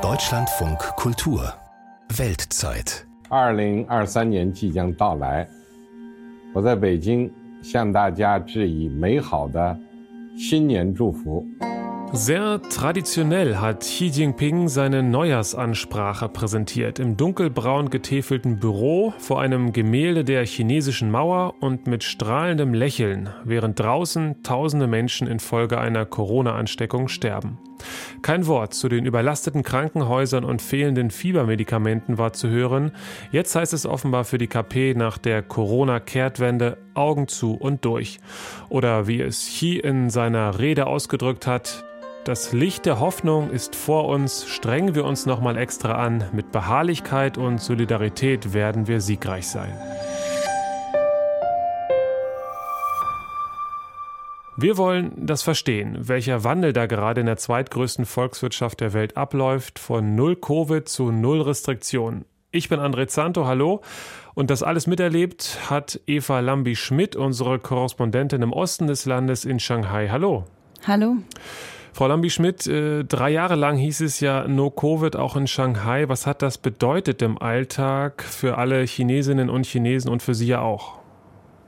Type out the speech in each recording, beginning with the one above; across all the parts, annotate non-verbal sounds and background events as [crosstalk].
Deutschlandfunk Kultur Weltzeit 二零二三年即将到来，我在北京向大家致以美好的新年祝福。 Sehr traditionell hat Xi Jinping seine Neujahrsansprache präsentiert. Im dunkelbraun getäfelten Büro vor einem Gemälde der chinesischen Mauer und mit strahlendem Lächeln, während draußen tausende Menschen infolge einer Corona-Ansteckung sterben. Kein Wort zu den überlasteten Krankenhäusern und fehlenden Fiebermedikamenten war zu hören. Jetzt heißt es offenbar für die KP nach der Corona-Kehrtwende Augen zu und durch. Oder wie es Xi in seiner Rede ausgedrückt hat, das Licht der Hoffnung ist vor uns, strengen wir uns nochmal extra an, mit Beharrlichkeit und Solidarität werden wir siegreich sein. Wir wollen das verstehen, welcher Wandel da gerade in der zweitgrößten Volkswirtschaft der Welt abläuft, von null Covid zu null Restriktionen. Ich bin André Zanto, hallo. Und das alles miterlebt hat Eva Lambi-Schmidt, unsere Korrespondentin im Osten des Landes in Shanghai. Hallo. Hallo. Frau Lambi-Schmidt, äh, drei Jahre lang hieß es ja No Covid auch in Shanghai. Was hat das bedeutet im Alltag für alle Chinesinnen und Chinesen und für Sie ja auch?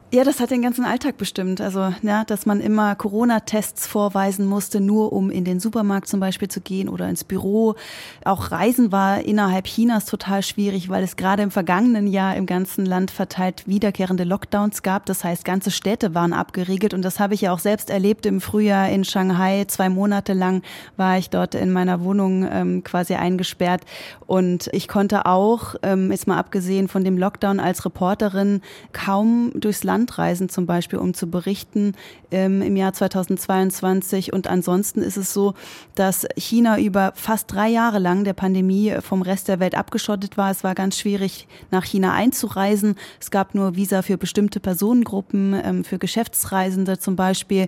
Ja, das hat den ganzen Alltag bestimmt. Also, ja, dass man immer Corona-Tests vorweisen musste, nur um in den Supermarkt zum Beispiel zu gehen oder ins Büro. Auch Reisen war innerhalb Chinas total schwierig, weil es gerade im vergangenen Jahr im ganzen Land verteilt wiederkehrende Lockdowns gab. Das heißt, ganze Städte waren abgeriegelt und das habe ich ja auch selbst erlebt im Frühjahr in Shanghai. Zwei Monate lang war ich dort in meiner Wohnung ähm, quasi eingesperrt und ich konnte auch, ähm, jetzt mal abgesehen von dem Lockdown als Reporterin, kaum durchs Land reisen, zum Beispiel, um zu berichten ähm, im Jahr 2022. Und ansonsten ist es so, dass China über fast drei Jahre lang der Pandemie vom Rest der Welt abgeschottet war. Es war ganz schwierig, nach China einzureisen. Es gab nur Visa für bestimmte Personengruppen, ähm, für Geschäftsreisende zum Beispiel.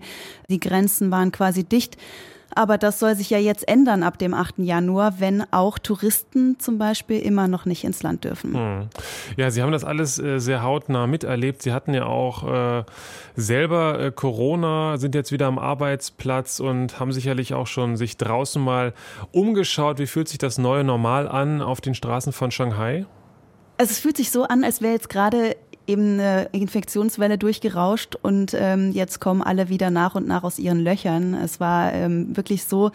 Die Grenzen waren quasi dicht. Aber das soll sich ja jetzt ändern ab dem 8. Januar, wenn auch Touristen zum Beispiel immer noch nicht ins Land dürfen. Hm. Ja, Sie haben das alles äh, sehr hautnah miterlebt. Sie hatten ja auch äh, selber äh, Corona, sind jetzt wieder am Arbeitsplatz und haben sicherlich auch schon sich draußen mal umgeschaut. Wie fühlt sich das neue Normal an auf den Straßen von Shanghai? Also es fühlt sich so an, als wäre jetzt gerade eben eine Infektionswelle durchgerauscht und ähm, jetzt kommen alle wieder nach und nach aus ihren Löchern. Es war ähm, wirklich so,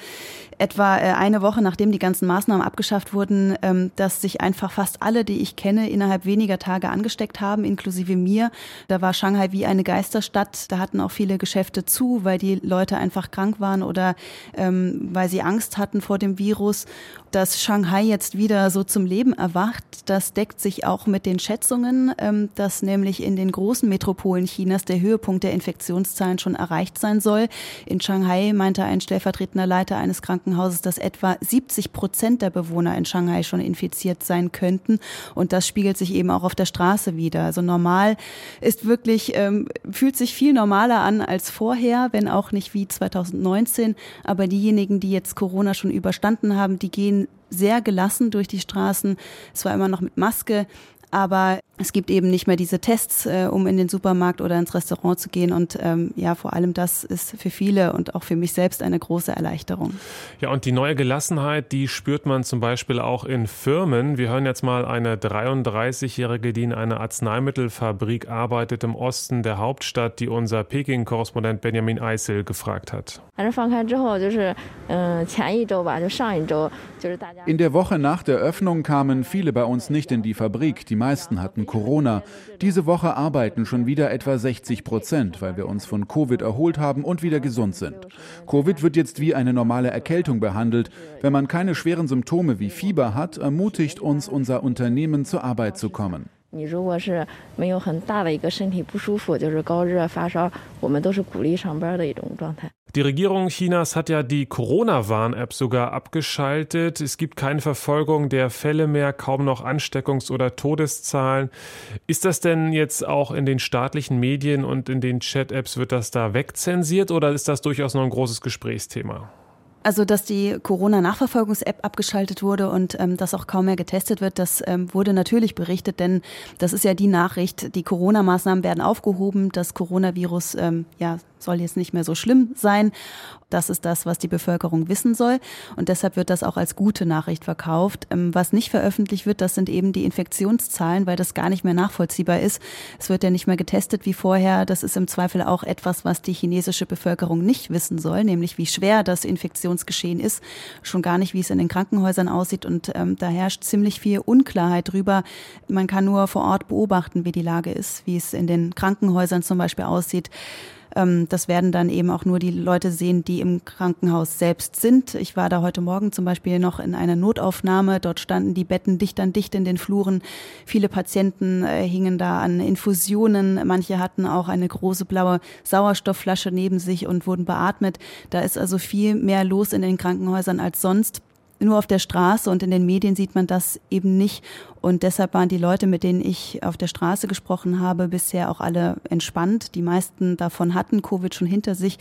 etwa äh, eine Woche nachdem die ganzen Maßnahmen abgeschafft wurden, ähm, dass sich einfach fast alle, die ich kenne, innerhalb weniger Tage angesteckt haben, inklusive mir. Da war Shanghai wie eine Geisterstadt. Da hatten auch viele Geschäfte zu, weil die Leute einfach krank waren oder ähm, weil sie Angst hatten vor dem Virus. Dass Shanghai jetzt wieder so zum Leben erwacht, das deckt sich auch mit den Schätzungen, ähm, dass nämlich in den großen Metropolen Chinas der Höhepunkt der Infektionszahlen schon erreicht sein soll. In Shanghai meinte ein stellvertretender Leiter eines Krankenhauses, dass etwa 70 Prozent der Bewohner in Shanghai schon infiziert sein könnten. Und das spiegelt sich eben auch auf der Straße wieder. Also normal ist wirklich, ähm, fühlt sich viel normaler an als vorher, wenn auch nicht wie 2019. Aber diejenigen, die jetzt Corona schon überstanden haben, die gehen sehr gelassen durch die Straßen. Es war immer noch mit Maske. Aber es gibt eben nicht mehr diese Tests, äh, um in den Supermarkt oder ins Restaurant zu gehen. Und ähm, ja, vor allem das ist für viele und auch für mich selbst eine große Erleichterung. Ja, und die neue Gelassenheit, die spürt man zum Beispiel auch in Firmen. Wir hören jetzt mal eine 33-Jährige, die in einer Arzneimittelfabrik arbeitet im Osten der Hauptstadt, die unser Peking-Korrespondent Benjamin Eisel gefragt hat. In der Woche nach der Öffnung kamen viele bei uns nicht in die Fabrik. Die meisten hatten Corona. Diese Woche arbeiten schon wieder etwa 60 Prozent, weil wir uns von Covid erholt haben und wieder gesund sind. Covid wird jetzt wie eine normale Erkältung behandelt. Wenn man keine schweren Symptome wie Fieber hat, ermutigt uns unser Unternehmen zur Arbeit zu kommen. Die Regierung Chinas hat ja die Corona-Warn-App sogar abgeschaltet. Es gibt keine Verfolgung der Fälle mehr, kaum noch Ansteckungs- oder Todeszahlen. Ist das denn jetzt auch in den staatlichen Medien und in den Chat-Apps, wird das da wegzensiert oder ist das durchaus noch ein großes Gesprächsthema? Also, dass die Corona-Nachverfolgungs-App abgeschaltet wurde und ähm, dass auch kaum mehr getestet wird, das ähm, wurde natürlich berichtet, denn das ist ja die Nachricht, die Corona-Maßnahmen werden aufgehoben, das Coronavirus ähm, ja, soll jetzt nicht mehr so schlimm sein. Das ist das, was die Bevölkerung wissen soll. Und deshalb wird das auch als gute Nachricht verkauft. Ähm, was nicht veröffentlicht wird, das sind eben die Infektionszahlen, weil das gar nicht mehr nachvollziehbar ist. Es wird ja nicht mehr getestet wie vorher. Das ist im Zweifel auch etwas, was die chinesische Bevölkerung nicht wissen soll, nämlich wie schwer das Infektionsgeschehen ist. Schon gar nicht, wie es in den Krankenhäusern aussieht. Und ähm, da herrscht ziemlich viel Unklarheit drüber. Man kann nur vor Ort beobachten, wie die Lage ist, wie es in den Krankenhäusern zum Beispiel aussieht. Ähm, das werden dann eben auch nur die Leute sehen, die im Krankenhaus selbst sind. Ich war da heute Morgen zum Beispiel noch in einer Notaufnahme. Dort standen die Betten dicht an dicht in den Fluren. Viele Patienten äh, hingen da an Infusionen. Manche hatten auch eine große blaue Sauerstoffflasche neben sich und wurden beatmet. Da ist also viel mehr los in den Krankenhäusern als sonst nur auf der Straße und in den Medien sieht man das eben nicht. Und deshalb waren die Leute, mit denen ich auf der Straße gesprochen habe, bisher auch alle entspannt. Die meisten davon hatten Covid schon hinter sich.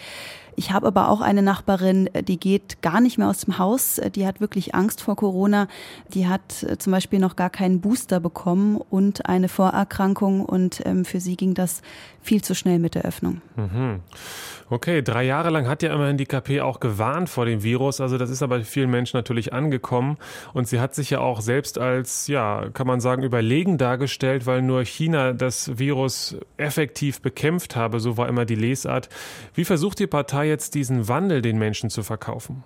Ich habe aber auch eine Nachbarin, die geht gar nicht mehr aus dem Haus. Die hat wirklich Angst vor Corona. Die hat äh, zum Beispiel noch gar keinen Booster bekommen und eine Vorerkrankung. Und ähm, für sie ging das viel zu schnell mit der Öffnung. Mhm. Okay, drei Jahre lang hat ja immerhin die KP auch gewarnt vor dem Virus. Also das ist aber vielen Menschen natürlich angekommen. Und sie hat sich ja auch selbst als, ja, kann man sagen, überlegen dargestellt, weil nur China das Virus effektiv bekämpft habe. So war immer die Lesart. Wie versucht die Partei jetzt diesen Wandel den Menschen zu verkaufen?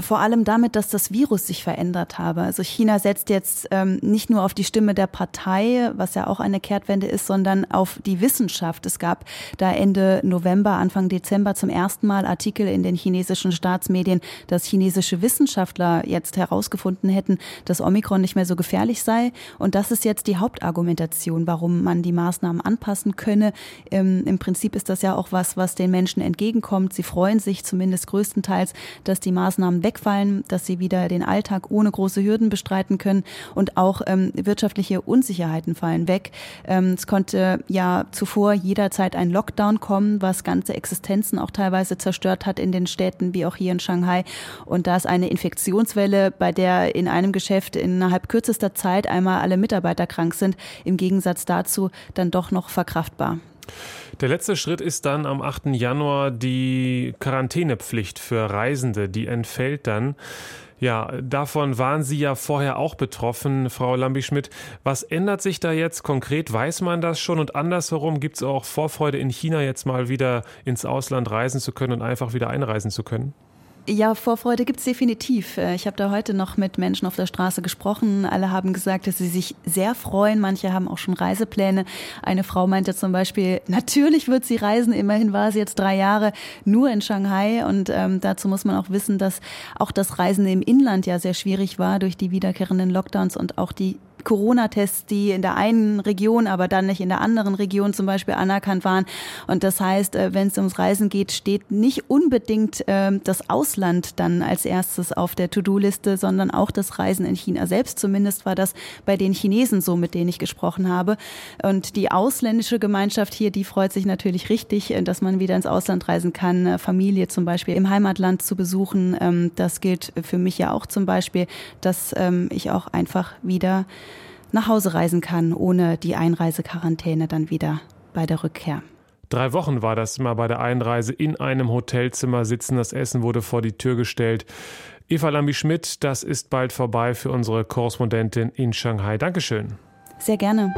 Vor allem damit, dass das Virus sich verändert habe. Also China setzt jetzt ähm, nicht nur auf die Stimme der Partei, was ja auch eine Kehrtwende ist, sondern auf die Wissenschaft. Es gab da Ende November, Anfang Dezember zum ersten Mal Artikel in den chinesischen Staatsmedien, dass chinesische Wissenschaftler jetzt herausgefunden hätten, dass Omikron nicht mehr so gefährlich sei. Und das ist jetzt die Hauptargumentation, warum man die Maßnahmen anpassen könne. Ähm, Im Prinzip ist das ja auch was, was den Menschen entgegenkommt. Sie freuen sich zumindest größtenteils, dass die Maßnahmen wegfallen, dass sie wieder den Alltag ohne große Hürden bestreiten können und auch ähm, wirtschaftliche Unsicherheiten fallen weg. Ähm, es konnte ja zuvor jederzeit ein Lockdown kommen, was ganze Existenzen auch teilweise zerstört hat in den Städten wie auch hier in Shanghai. Und da ist eine Infektionswelle, bei der in einem Geschäft innerhalb kürzester Zeit einmal alle Mitarbeiter krank sind, im Gegensatz dazu dann doch noch verkraftbar. Der letzte Schritt ist dann am 8. Januar die Quarantänepflicht für Reisende, die entfällt dann. Ja, davon waren Sie ja vorher auch betroffen, Frau Lambi-Schmidt. Was ändert sich da jetzt konkret? Weiß man das schon? Und andersherum gibt es auch Vorfreude in China jetzt mal wieder ins Ausland reisen zu können und einfach wieder einreisen zu können? Ja, Vorfreude gibt's definitiv. Äh, ich habe da heute noch mit Menschen auf der Straße gesprochen. Alle haben gesagt, dass sie sich sehr freuen. Manche haben auch schon Reisepläne. Eine Frau meinte zum Beispiel, [laughs] natürlich wird sie reisen. Immerhin war sie jetzt drei Jahre nur in Shanghai. Und ähm, dazu muss man auch wissen, dass auch das Reisen im Inland ja sehr schwierig war durch die wiederkehrenden Lockdowns und auch die Corona-Tests, die in der einen Region, aber dann nicht in der anderen Region zum Beispiel anerkannt waren. Und das heißt, äh, wenn es ums Reisen geht, steht nicht unbedingt ähm, das Ausland dann als erstes auf der To-Do-Liste, sondern auch das Reisen in China selbst. Zumindest war das bei den Chinesen so, mit denen ich gesprochen habe. Und die ausländische Gemeinschaft hier, die freut sich natürlich richtig, äh, dass man wieder ins Ausland reisen kann, äh, Familie zum Beispiel im Heimatland zu besuchen. Ähm, das gilt für mich ja auch zum Beispiel, dass ähm, ich auch einfach wieder nach Hause reisen kann, ohne die Einreisequarantäne dann wieder bei der Rückkehr. Drei Wochen war das immer bei der Einreise in einem Hotelzimmer sitzen. Das Essen wurde vor die Tür gestellt. Eva Lambi-Schmidt, das ist bald vorbei für unsere Korrespondentin in Shanghai. Dankeschön. Sehr gerne.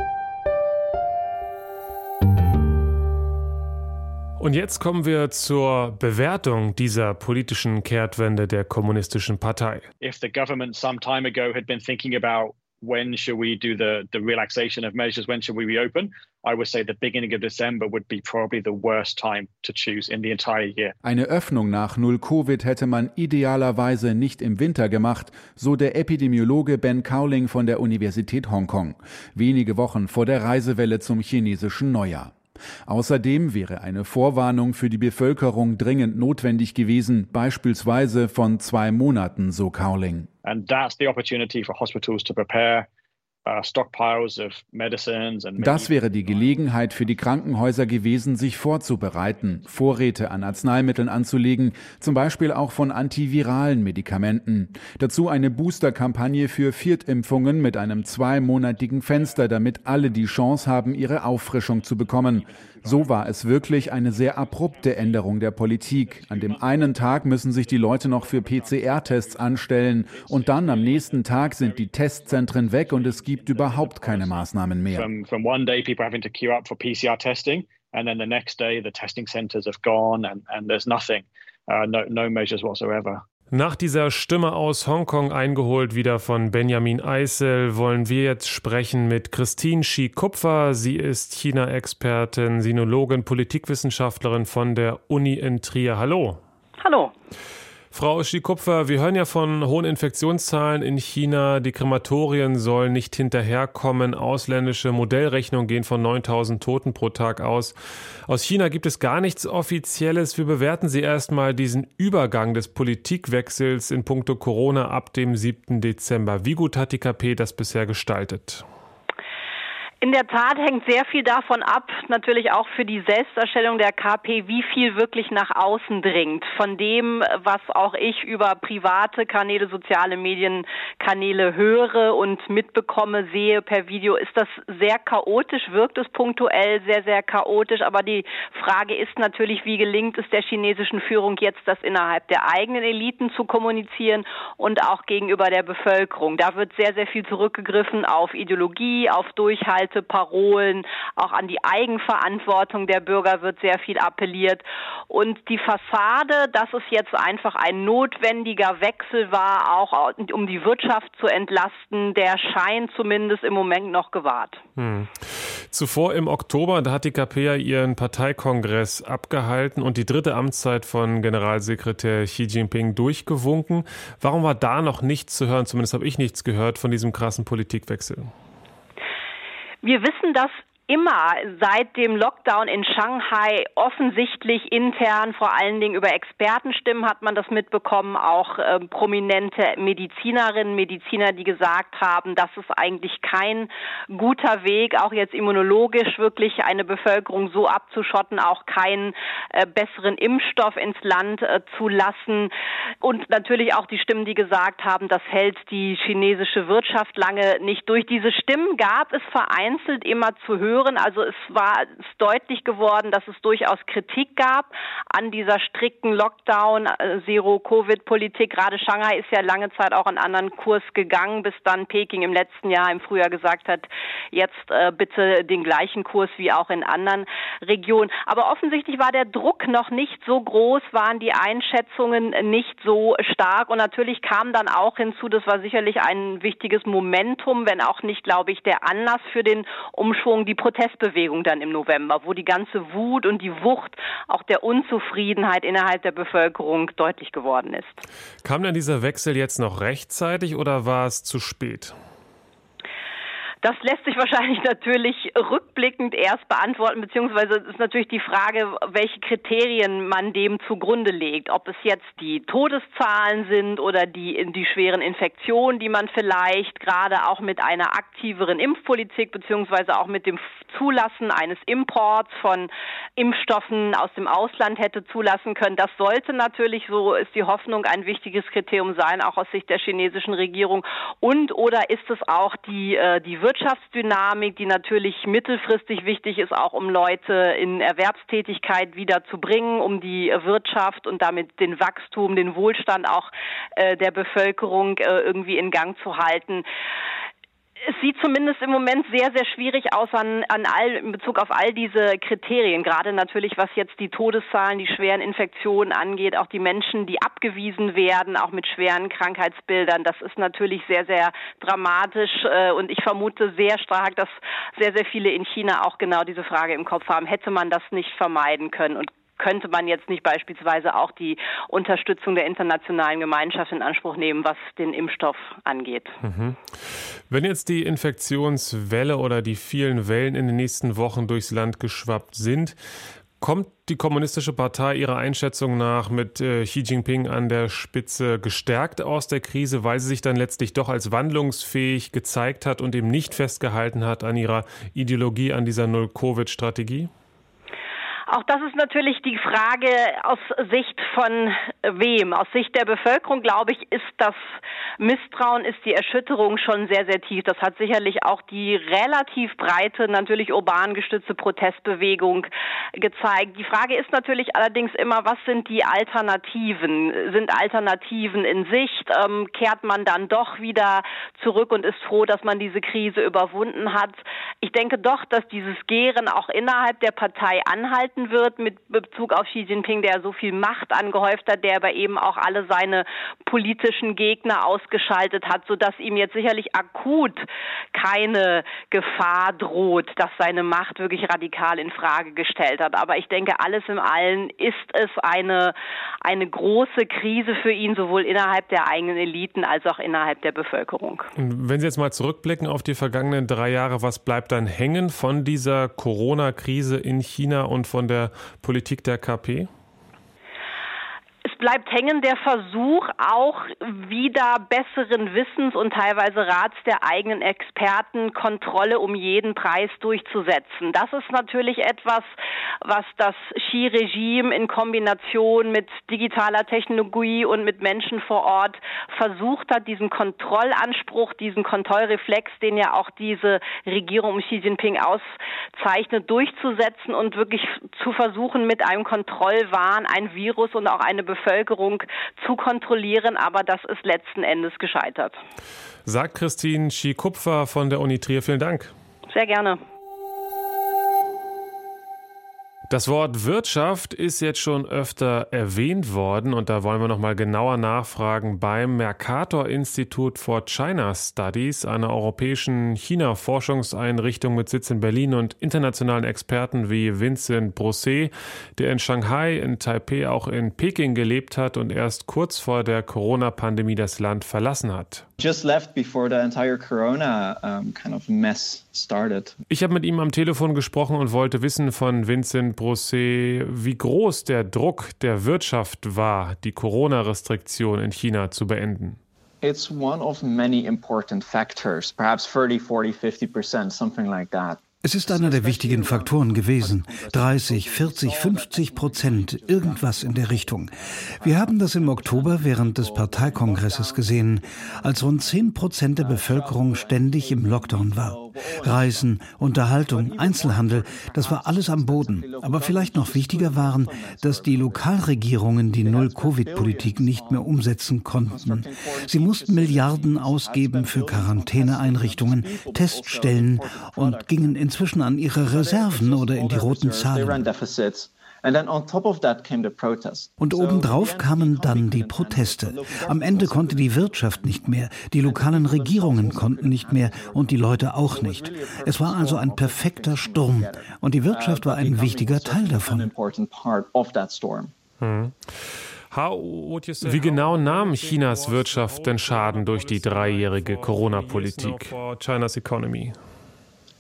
Und jetzt kommen wir zur Bewertung dieser politischen Kehrtwende der kommunistischen Partei. If the government some time ago had been thinking about when should we do the the relaxation of measures? When should we reopen? I would say the beginning of December would be probably the worst time to choose in the entire year. Eine Öffnung nach Null Covid hätte man idealerweise nicht im Winter gemacht, so der Epidemiologe Ben Cowling von der Universität Hongkong. Wenige Wochen vor der Reisewelle zum chinesischen Neujahr. Außerdem wäre eine Vorwarnung für die Bevölkerung dringend notwendig gewesen, beispielsweise von zwei Monaten, so Cowling. And that's the opportunity for hospitals to prepare das wäre die Gelegenheit für die Krankenhäuser gewesen, sich vorzubereiten, Vorräte an Arzneimitteln anzulegen, zum Beispiel auch von antiviralen Medikamenten. Dazu eine Boosterkampagne für Viertimpfungen mit einem zweimonatigen Fenster, damit alle die Chance haben, ihre Auffrischung zu bekommen. So war es wirklich eine sehr abrupte Änderung der Politik. An dem einen Tag müssen sich die Leute noch für PCR-Tests anstellen und dann am nächsten Tag sind die Testzentren weg und es gibt überhaupt keine Maßnahmen mehr. From, from one day people having to queue up for PCR testing and then the next day the testing centers have gone and, and there's nothing, no, no measures whatsoever. Nach dieser Stimme aus Hongkong eingeholt wieder von Benjamin Eisel wollen wir jetzt sprechen mit Christine Shi-Kupfer. Sie ist China-Expertin, Sinologin, Politikwissenschaftlerin von der Uni in Trier. Hallo. Hallo. Frau Schikupfer, wir hören ja von hohen Infektionszahlen in China. Die Krematorien sollen nicht hinterherkommen. Ausländische Modellrechnungen gehen von 9000 Toten pro Tag aus. Aus China gibt es gar nichts Offizielles. Wie bewerten Sie erstmal diesen Übergang des Politikwechsels in puncto Corona ab dem 7. Dezember? Wie gut hat die KP das bisher gestaltet? In der Tat hängt sehr viel davon ab, natürlich auch für die Selbstdarstellung der KP, wie viel wirklich nach außen dringt. Von dem, was auch ich über private Kanäle, soziale Medienkanäle höre und mitbekomme, sehe per Video, ist das sehr chaotisch, wirkt es punktuell sehr, sehr chaotisch. Aber die Frage ist natürlich, wie gelingt es der chinesischen Führung jetzt, das innerhalb der eigenen Eliten zu kommunizieren und auch gegenüber der Bevölkerung. Da wird sehr, sehr viel zurückgegriffen auf Ideologie, auf Durchhaltung alte Parolen, auch an die Eigenverantwortung der Bürger wird sehr viel appelliert. Und die Fassade, dass es jetzt einfach ein notwendiger Wechsel war, auch um die Wirtschaft zu entlasten, der scheint zumindest im Moment noch gewahrt. Hm. Zuvor im Oktober, da hat die KP ja ihren Parteikongress abgehalten und die dritte Amtszeit von Generalsekretär Xi Jinping durchgewunken. Warum war da noch nichts zu hören? Zumindest habe ich nichts gehört von diesem krassen Politikwechsel. Wir wissen, dass immer seit dem Lockdown in Shanghai offensichtlich intern, vor allen Dingen über Expertenstimmen hat man das mitbekommen, auch äh, prominente Medizinerinnen, Mediziner, die gesagt haben, das ist eigentlich kein guter Weg, auch jetzt immunologisch wirklich eine Bevölkerung so abzuschotten, auch keinen äh, besseren Impfstoff ins Land äh, zu lassen. Und natürlich auch die Stimmen, die gesagt haben, das hält die chinesische Wirtschaft lange nicht durch. Diese Stimmen gab es vereinzelt immer zu hören hören. Also es war es deutlich geworden, dass es durchaus Kritik gab an dieser strikten Lockdown, äh, Zero-Covid-Politik. Gerade Shanghai ist ja lange Zeit auch einen anderen Kurs gegangen, bis dann Peking im letzten Jahr im Frühjahr gesagt hat, jetzt äh, bitte den gleichen Kurs wie auch in anderen Regionen. Aber offensichtlich war der Druck noch nicht so groß, waren die Einschätzungen nicht so stark. Und natürlich kam dann auch hinzu, das war sicherlich ein wichtiges Momentum, wenn auch nicht, glaube ich, der Anlass für den Umschwung, die Protestbewegung dann im November, wo die ganze Wut und die Wucht auch der Unzufriedenheit innerhalb der Bevölkerung deutlich geworden ist. Kam denn dieser Wechsel jetzt noch rechtzeitig oder war es zu spät? Das lässt sich wahrscheinlich [laughs] natürlich rückblickend erst beantworten, beziehungsweise ist natürlich die Frage, welche Kriterien man dem zugrunde legt. Ob es jetzt die Todeszahlen sind oder die, die schweren Infektionen, die man vielleicht gerade auch mit einer aktiveren Impfpolitik, beziehungsweise auch mit dem Zulassen eines Imports von Impfstoffen aus dem Ausland hätte zulassen können. Das sollte natürlich, so ist die Hoffnung, ein wichtiges Kriterium sein, auch aus Sicht der chinesischen Regierung. Und oder ist es auch die, äh, die Wirtschaft Wirtschaftsdynamik, die natürlich mittelfristig wichtig ist, auch um Leute in Erwerbstätigkeit wieder zu bringen, um die Wirtschaft und damit den Wachstum, den Wohlstand auch äh, der Bevölkerung äh, irgendwie in Gang zu halten es sieht zumindest im Moment sehr, sehr schwierig aus an, an all, in Bezug auf all diese Kriterien. Gerade natürlich, was jetzt die Todeszahlen, die schweren Infektionen angeht, auch die Menschen, die abgewiesen werden, auch mit schweren Krankheitsbildern. Das ist natürlich sehr, sehr dramatisch. Äh, und ich vermute sehr stark, dass sehr, sehr viele in China auch genau diese Frage im Kopf haben. Hätte man das nicht vermeiden können? Und könnte man jetzt nicht beispielsweise auch die Unterstützung der internationalen Gemeinschaft in Anspruch nehmen, was den Impfstoff angeht. Mhm. Wenn jetzt die Infektionswelle oder die vielen Wellen in den nächsten Wochen durchs Land geschwappt sind, kommt die Kommunistische Partei ihrer Einschätzung nach mit äh, Xi Jinping an der Spitze gestärkt aus der Krise, weil sie sich dann letztlich doch als wandlungsfähig gezeigt hat und eben nicht festgehalten hat an ihrer Ideologie, an dieser Null-Covid-Strategie? Auch das ist natürlich die Frage aus Sicht von wem. Aus Sicht der Bevölkerung, glaube ich, ist das Misstrauen, ist die Erschütterung schon sehr, sehr tief. Das hat sicherlich auch die relativ breite, natürlich urban gestützte Protestbewegung gezeigt. Die Frage ist natürlich allerdings immer, was sind die Alternativen? Sind Alternativen in Sicht? Ähm, kehrt man dann doch wieder zurück und ist froh, dass man diese Krise überwunden hat? Ich denke doch, dass dieses Gären auch innerhalb der Partei anhalten wird mit Bezug auf Xi Jinping, der so viel Macht angehäuft hat, der aber eben auch alle seine politischen Gegner ausgeschaltet hat, sodass ihm jetzt sicherlich akut keine Gefahr droht, dass seine Macht wirklich radikal in Frage gestellt hat. Aber ich denke, alles im Allen ist es eine, eine große Krise für ihn, sowohl innerhalb der eigenen Eliten als auch innerhalb der Bevölkerung. wenn Sie jetzt mal zurückblicken auf die vergangenen drei Jahre, was bleibt dann hängen von dieser Corona-Krise in China und von der Politik der KP? Bleibt hängen der Versuch, auch wieder besseren Wissens und teilweise Rats der eigenen Experten Kontrolle um jeden Preis durchzusetzen. Das ist natürlich etwas, was das Xi-Regime in Kombination mit digitaler Technologie und mit Menschen vor Ort versucht hat, diesen Kontrollanspruch, diesen Kontrollreflex, den ja auch diese Regierung um Xi Jinping auszeichnet, durchzusetzen und wirklich zu versuchen, mit einem Kontrollwahn ein Virus und auch eine Bevölkerung Bevölkerung zu kontrollieren, aber das ist letzten Endes gescheitert. Sagt Christine Schie-Kupfer von der Uni Trier. Vielen Dank. Sehr gerne. Das Wort Wirtschaft ist jetzt schon öfter erwähnt worden und da wollen wir noch mal genauer nachfragen beim Mercator Institute for China Studies, einer europäischen China-Forschungseinrichtung mit Sitz in Berlin und internationalen Experten wie Vincent Brosset, der in Shanghai, in Taipei, auch in Peking gelebt hat und erst kurz vor der Corona-Pandemie das Land verlassen hat. Just left before the entire Corona um, kind of mess started. Ich habe mit ihm am Telefon gesprochen und wollte wissen von Vincent Brosset, wie groß der Druck der Wirtschaft war, die Corona-Restriktion in China zu beenden. It's one of many important factors, perhaps 30, 40, 50 percent, something like that. Es ist einer der wichtigen Faktoren gewesen. 30, 40, 50 Prozent, irgendwas in der Richtung. Wir haben das im Oktober während des Parteikongresses gesehen, als rund 10 Prozent der Bevölkerung ständig im Lockdown war. Reisen, Unterhaltung, Einzelhandel, das war alles am Boden. Aber vielleicht noch wichtiger waren, dass die Lokalregierungen die Null-Covid-Politik nicht mehr umsetzen konnten. Sie mussten Milliarden ausgeben für Quarantäneeinrichtungen, Teststellen und gingen inzwischen an ihre Reserven oder in die roten Zahlen. Und obendrauf kamen dann die Proteste. Am Ende konnte die Wirtschaft nicht mehr, die lokalen Regierungen konnten nicht mehr und die Leute auch nicht. Es war also ein perfekter Sturm und die Wirtschaft war ein wichtiger Teil davon. Hm. Wie genau nahm Chinas Wirtschaft denn Schaden durch die dreijährige Corona-Politik? China's economy.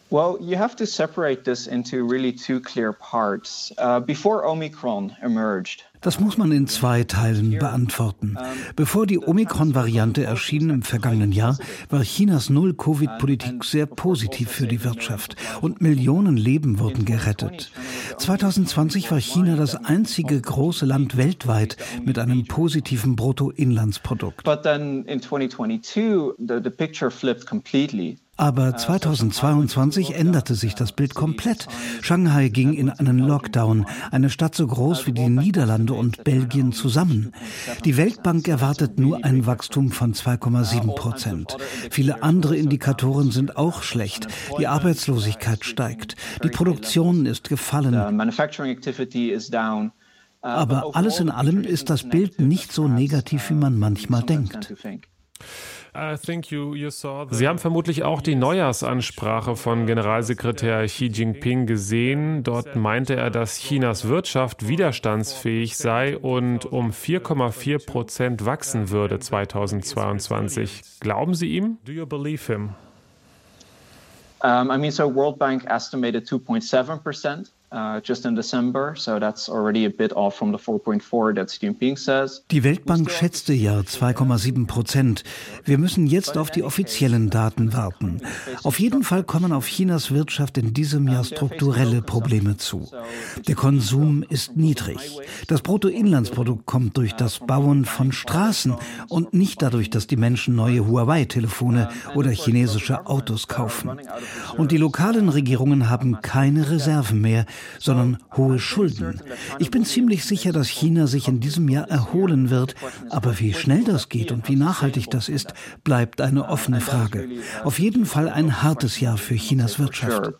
Well, you have to separate this into really two clear parts. Uh, before Omicron emerged, das muss man in zwei Teilen beantworten. Bevor die Omikron-Variante erschien im vergangenen Jahr, war Chinas Null-Covid-Politik sehr positiv für die Wirtschaft und Millionen Leben wurden gerettet. 2020 war China das einzige große Land weltweit mit einem positiven Bruttoinlandsprodukt. But then in 2022 the, the picture flipped completely. Aber 2022 änderte sich das Bild komplett. Shanghai ging in einen Lockdown, eine Stadt so groß wie die Niederlande und Belgien zusammen. Die Weltbank erwartet nur ein Wachstum von 2,7 Prozent. Viele andere Indikatoren sind auch schlecht. Die Arbeitslosigkeit steigt. Die Produktion ist gefallen. Aber alles in allem ist das Bild nicht so negativ, wie man manchmal denkt. Sie haben vermutlich auch die Neujahrsansprache von Generalsekretär Xi Jinping gesehen. Dort meinte er, dass Chinas Wirtschaft widerstandsfähig sei und um 4,4 Prozent wachsen würde 2022. Glauben Sie ihm? Do you believe him? Um, I mean, so World Bank estimated 2.7 percent. Just in December, so that's already a bit off from the 4.4 that Xi Jinping says. Die Weltbank schätzte ja 2,7 Prozent. Wir müssen jetzt auf die offiziellen Daten warten. Auf jeden Fall kommen auf Chinas Wirtschaft in diesem Jahr strukturelle Probleme zu. Der Konsum ist niedrig. Das Bruttoinlandsprodukt kommt durch das Bauen von Straßen und nicht dadurch, dass die Menschen neue Huawei-Telefone oder chinesische Autos kaufen. Und die lokalen Regierungen haben keine Reserven mehr, sondern hohe Schulden. Ich bin ziemlich sicher, dass China sich in diesem Jahr erholen wird, aber wie schnell das geht und wie nachhaltig das ist, bleibt eine offene Frage. Auf jeden Fall ein hartes Jahr für Chinas Wirtschaft.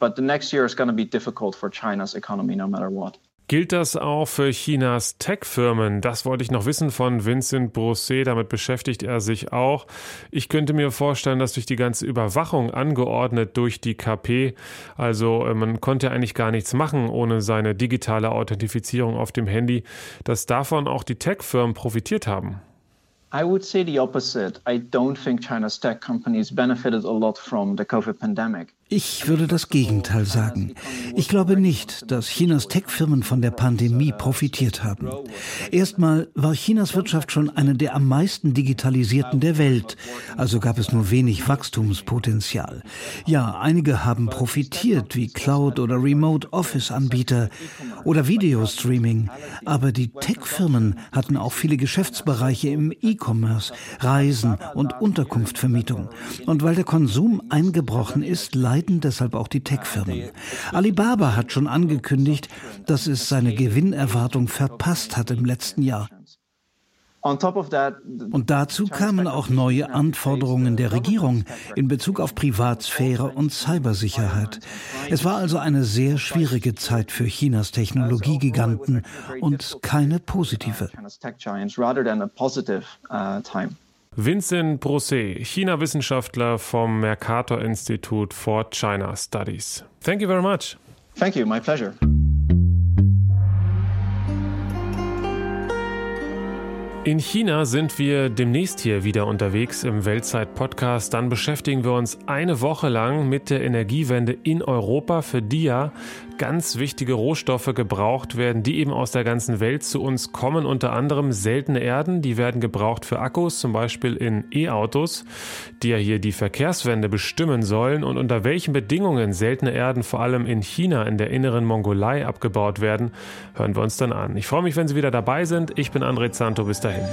Gilt das auch für Chinas Tech-Firmen? Das wollte ich noch wissen von Vincent Brosset. Damit beschäftigt er sich auch. Ich könnte mir vorstellen, dass durch die ganze Überwachung angeordnet durch die KP, also äh, man konnte eigentlich gar nichts machen ohne seine digitale Authentifizierung auf dem Handy, dass davon auch die Tech-Firmen profitiert haben. I would say the opposite. I don't think China's tech companies benefited a lot from the COVID pandemic. Ich würde das Gegenteil sagen. Ich glaube nicht, dass Chinas Tech-Firmen von der Pandemie profitiert haben. Erstmal war Chinas Wirtschaft schon eine der am meisten digitalisierten der Welt, also gab es nur wenig Wachstumspotenzial. Ja, einige haben profitiert, wie Cloud- oder Remote-Office-Anbieter oder Videostreaming, aber die Tech-Firmen hatten auch viele Geschäftsbereiche im E-Commerce, Reisen und Unterkunftvermietung. Und weil der Konsum eingebrochen ist, leiden deshalb auch die Tech-Firmen. Alibaba hat schon angekündigt, dass es seine Gewinnerwartung verpasst hat im letzten Jahr. Und dazu kamen auch neue Anforderungen der Regierung in Bezug auf Privatsphäre und Cybersicherheit. Es war also eine sehr schwierige Zeit für Chinas Technologiegiganten und keine positive. Vincent Brosset, China-Wissenschaftler vom Mercator Institute for China Studies. Thank you very much. Thank you, my pleasure. In China sind wir demnächst hier wieder unterwegs im Weltzeit-Podcast. Dann beschäftigen wir uns eine Woche lang mit der Energiewende in Europa, für die ja ganz wichtige Rohstoffe gebraucht werden, die eben aus der ganzen Welt zu uns kommen. Unter anderem seltene Erden, die werden gebraucht für Akkus, zum Beispiel in E-Autos, die ja hier die Verkehrswende bestimmen sollen. Und unter welchen Bedingungen seltene Erden vor allem in China, in der inneren Mongolei abgebaut werden, hören wir uns dann an. Ich freue mich, wenn Sie wieder dabei sind. Ich bin André Zanto. Bis dahin.